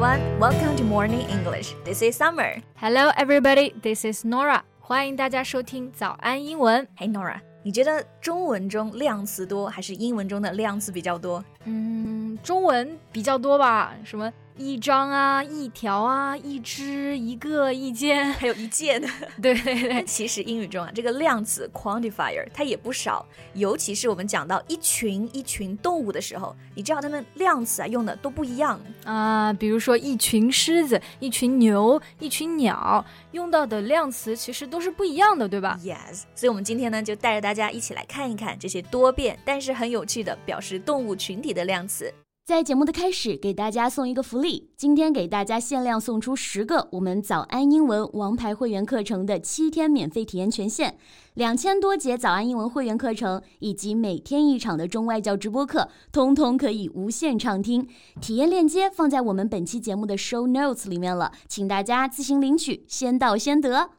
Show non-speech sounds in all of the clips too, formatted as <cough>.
everyone. Welcome to Morning English. This is Summer. Hello, everybody. This is Nora. 欢迎大家收听早安英文。Hey Nora，你觉得中文中量词多还是英文中的量词比较多？嗯，中文比较多吧？什么？ 一张啊，一条啊，一只，一个，一件，<laughs> 还有一件。对 <laughs> 对对，其实英语中啊，这个量词 quantifier 它也不少，尤其是我们讲到一群一群动物的时候，你知道它们量词啊用的都不一样啊。比如说一群狮子、一群牛、一群鸟，用到的量词其实都是不一样的，对吧？Yes。所以我们今天呢，就带着大家一起来看一看这些多变但是很有趣的表示动物群体的量词。在节目的开始，给大家送一个福利。今天给大家限量送出十个我们早安英文王牌会员课程的七天免费体验权限，两千多节早安英文会员课程以及每天一场的中外教直播课，通通可以无限畅听。体验链接放在我们本期节目的 show notes 里面了，请大家自行领取，先到先得。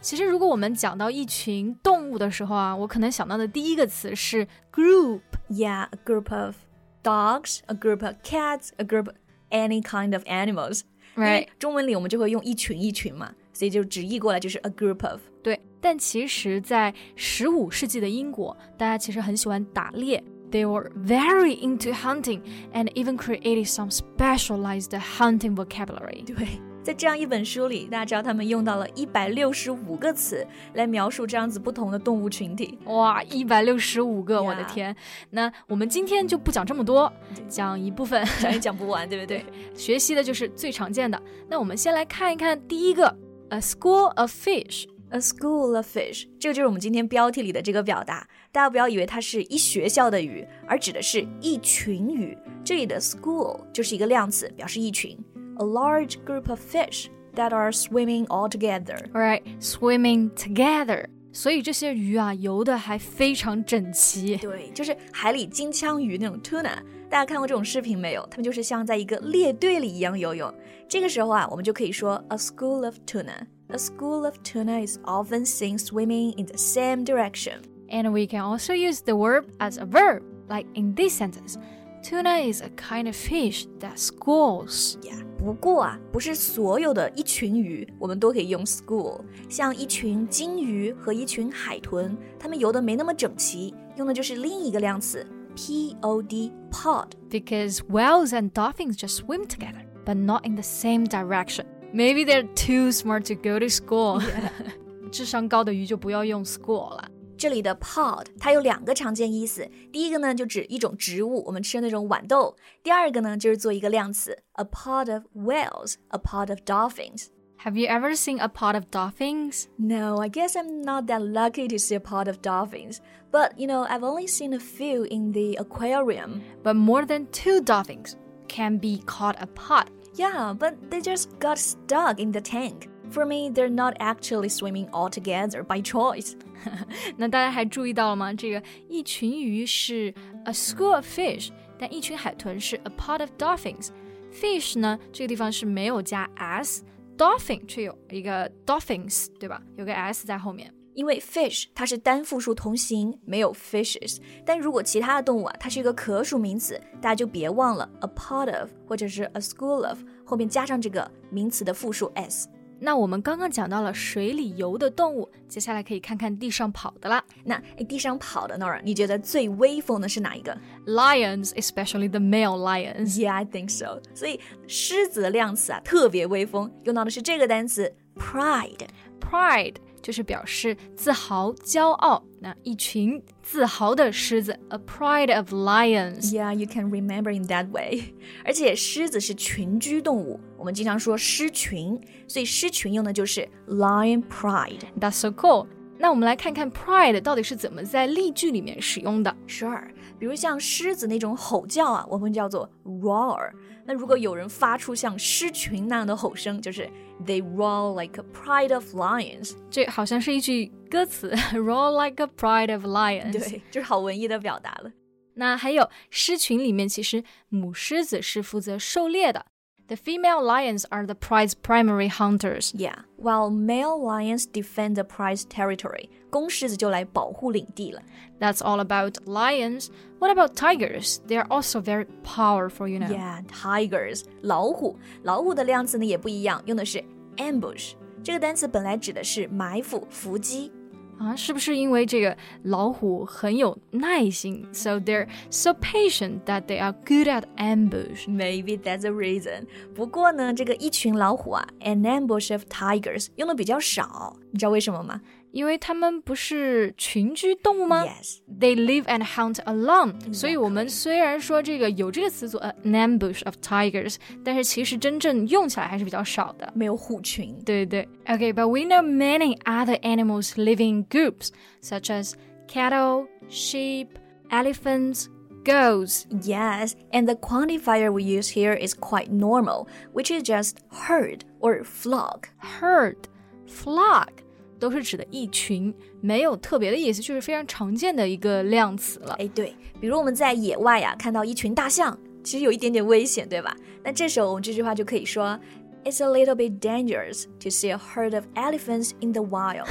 其实，如果我们讲到一群动物的时候啊，我可能想到的第一个词是 group，yeah，a group of。dogs, a group of cats, a group of any kind of animals. Right. 中文里我们就会用一群一群嘛，所以就直译过来就是 a group of。对，但其实，在十五世纪的英国，大家其实很喜欢打猎。They were very into hunting and even created some specialized hunting vocabulary. 对。 在这样一本书里，大家知道他们用到了一百六十五个词来描述这样子不同的动物群体。哇，一百六十五个，我的天！那我们今天就不讲这么多，讲一部分，讲也讲不完，对不 <laughs> 对？学习的就是最常见的。那我们先来看一看第一个，a school of fish，a school of fish，这个就是我们今天标题里的这个表达。大家不要以为它是一学校的鱼，而指的是一群鱼。这里的 school 就是一个量词，表示一群。a large group of fish that are swimming all together. Right, swimming together. 所以这些鱼啊，游的还非常整齐。对，就是海里金枪鱼那种 tuna。大家看过这种视频没有？他们就是像在一个列队里一样游泳。这个时候啊，我们就可以说 a school of tuna. A school of tuna is often seen swimming in the same direction. And we can also use the verb as a verb, like in this sentence. Tuna is a kind of fish that schools. Yeah. 不过啊，不是所有的一群鱼我们都可以用 school。像一群金鱼和一群海豚，它们游的没那么整齐，用的就是另一个量词 pod pod。Because whales and dolphins just swim together, but not in the same direction. Maybe they're too smart to go to school. <laughs> 智商高的鱼就不要用 school 了。 这里的 pod 它有两个常见意思，第一个呢就指一种植物，我们吃的那种豌豆；第二个呢就是做一个量词，a pod of whales，a pod of dolphins。Have you ever seen a pod of dolphins? No, I guess I'm not that lucky to see a pod of dolphins. But, you know, I've only seen a few in the aquarium. But more than two dolphins can be called a pod. Yeah, but they just got stuck in the tank. For me, they're not actually swimming all together by choice. <laughs> 那大家还注意到了吗？这个一群鱼是 a school of fish，但一群海豚是 a pod of dolphins。fish 呢，这个地方是没有加 s，dolphin 却有一个 dolphins，对吧？有个 s 在后面。因为 fish 它是单复数同形，没有 fishes。但如果其他的动物啊，它是一个可数名词，大家就别忘了 a pod of 或者是 a school of 后面加上这个名词的复数 s。 那我们刚刚讲到了水里游的动物，接下来可以看看地上跑的啦。那地上跑的 Nora，你觉得最威风的是哪一个？Lions, especially the male lions. Yeah, I think so. 所以狮子的量词啊特别威风，用到的是这个单词 pride. Pride 就是表示自豪、骄傲。那一群自豪的狮子，a pride of lions。Yeah, you can remember in that way。<laughs> 而且狮子是群居动物，我们经常说狮群，所以狮群用的就是 lion pride。That's so cool。那我们来看看 pride 到底是怎么在例句里面使用的。Sure，比如像狮子那种吼叫啊，我们叫做 roar。那如果有人发出像狮群那样的吼声，就是 they roar like a pride of lions。这好像是一句歌词，<laughs> roar like a pride of lions。对，就是好文艺的表达了。那还有狮群里面，其实母狮子是负责狩猎的。The female lions are the prize primary hunters. Yeah, while male lions defend the prize territory，公狮子就来保护领地了。 That's all about lions. What about tigers? They are also very powerful, you know. Yeah, tigers，老虎，老虎的量词呢也不一样，用的是 ambush。这个单词本来指的是埋伏、伏击。 啊，是不是因为这个老虎很有耐心，so they're so patient that they are good at ambush？Maybe that's a reason。不过呢，这个一群老虎啊，an ambush of tigers 用的比较少，你知道为什么吗因为它们不是群居动物吗？Yes， They live and hunt alone，、所以我们虽然说这个有这个词组 an ambush of tigers，但是其实真正用起来还是比较少的。没有虎群。对对，Okay, but we know many other animals living in groups, such as cattle, sheep, elephants, goats. Yes, and the quantifier we use here is quite normal, which is just herd or flock. Herd, flock 都是指的一群，没有特别的意思，就是非常常见的一个量词了。哎，对，比如我们在野外呀、看到一群大象，其实有一点点危险，对吧？那这时候我们这句话就可以说，It's a little bit dangerous to see a herd of elephants in the wild。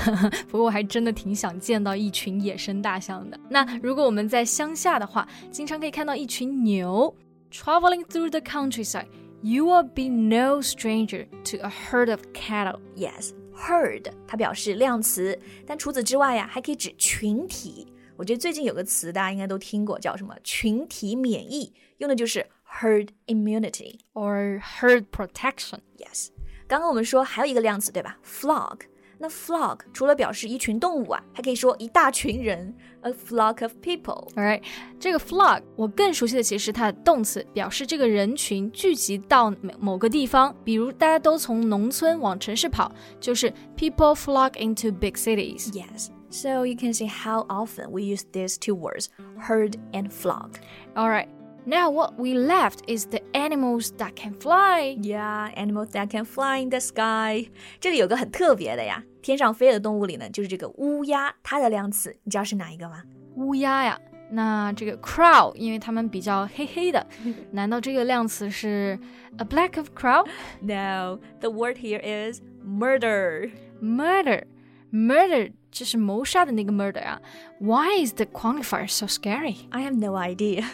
不过我还真的挺想见到一群野生大象的。那如果我们在乡下的话，经常可以看到一群牛 traveling through the countryside. You will be no stranger to a herd of cattle. Yes, herd 它表示量词，但除此之外呀，还可以指群体。我觉得最近有个词大家应该都听过，叫什么群体免疫，用的就是 herd immunity。or herd protection. Yes，刚刚我们说还有一个量词对吧？flock。那 flock 除了表示一群动物啊，还可以说一大群人，a flock of people。 Alright，这个 flock 我更熟悉的其实是它的动词，表示这个人群聚集到某某个地方，比如大家都从农村往城市跑，就是 people flock into big cities。 Yes. So you can see how often we use these two words, herd and flock. Alright, now what we left is the animals that can fly. Yeah, animals that can fly in the sky. 这里有个很特别的呀，天上飞的动物里呢，就是这个乌鸦，它的量词你知道是哪一个吗？乌鸦呀，那这个 crow，因为它们比较黑黑的，难道这个量词是 <laughs> a black of crow? No, the word here is murder. Murder, murder，这是谋杀的那个 murder 啊。Why is the quantifier so scary? I have no idea.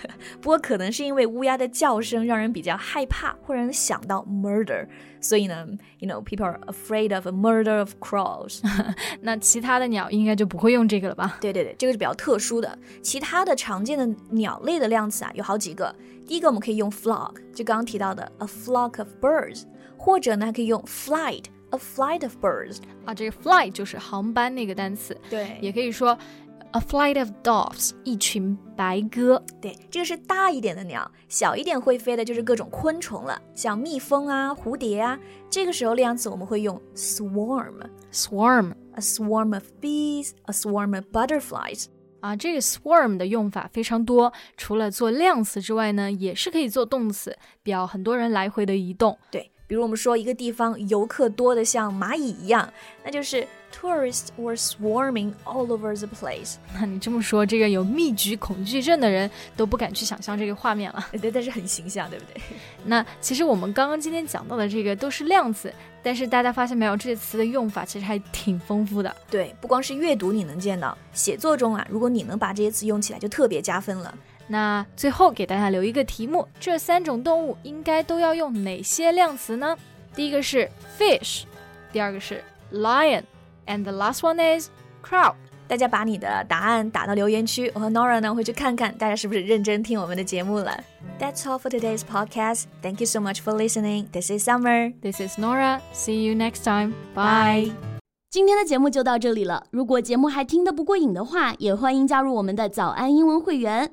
不过可能是因为乌鸦的叫声让人比较害怕，会让人想到 murder，所以呢，you know, people are afraid of a murder of crows. 那其他的鸟应该就不会用这个了吧？对对对，这个是比较特殊的。其他的常见的鸟类的量词啊，有好几个。第一个我们可以用 flock，就刚刚提到的 a flock of birds，或者呢还可以用 flight，a flight of birds。啊，这个 fly 就是航班那个单词，对也可以说 a flight of doves，一群白鸽。对，这个是大一点的鸟，小一点会飞的就是各种昆虫了，像蜜蜂啊、蝴蝶啊。这个时候量词我们会用 swarm，a swarm swarm of bees，a swarm of butterflies。啊，这个 swarm 的用法非常多，除了做量词之外呢，也是可以做动词，表很多人来回的移动。对，比如我们说一个地方游客多得像蚂蚁一样，那就是 tourists were swarming all over the place。那你这么说，这个有密集恐惧症的人都不敢去想象这个画面了。对，但是很形象，对不对？<laughs> 那其实我们刚刚今天讲到的这个都是量词，但是大家发现没有，这些词的用法其实还挺丰富的。对，不光是阅读你能见到，写作中啊，如果你能把这些词用起来，就特别加分了。那最后给大家留一个题目：这三种动物应该都要用哪些量词呢？第一个是 fish，第二个是 lion，and the last one is crow。大家把你的答案打到留言区，我和 Nora 呢会去看看大家是不是认真听我们的节目了。That's all for today's podcast. Thank you so much for listening. This is Summer. This is Nora. See you next time. Bye. 今天的节目就到这里了。如果节目还听得不过瘾的话，也欢迎加入我们的早安英文会员。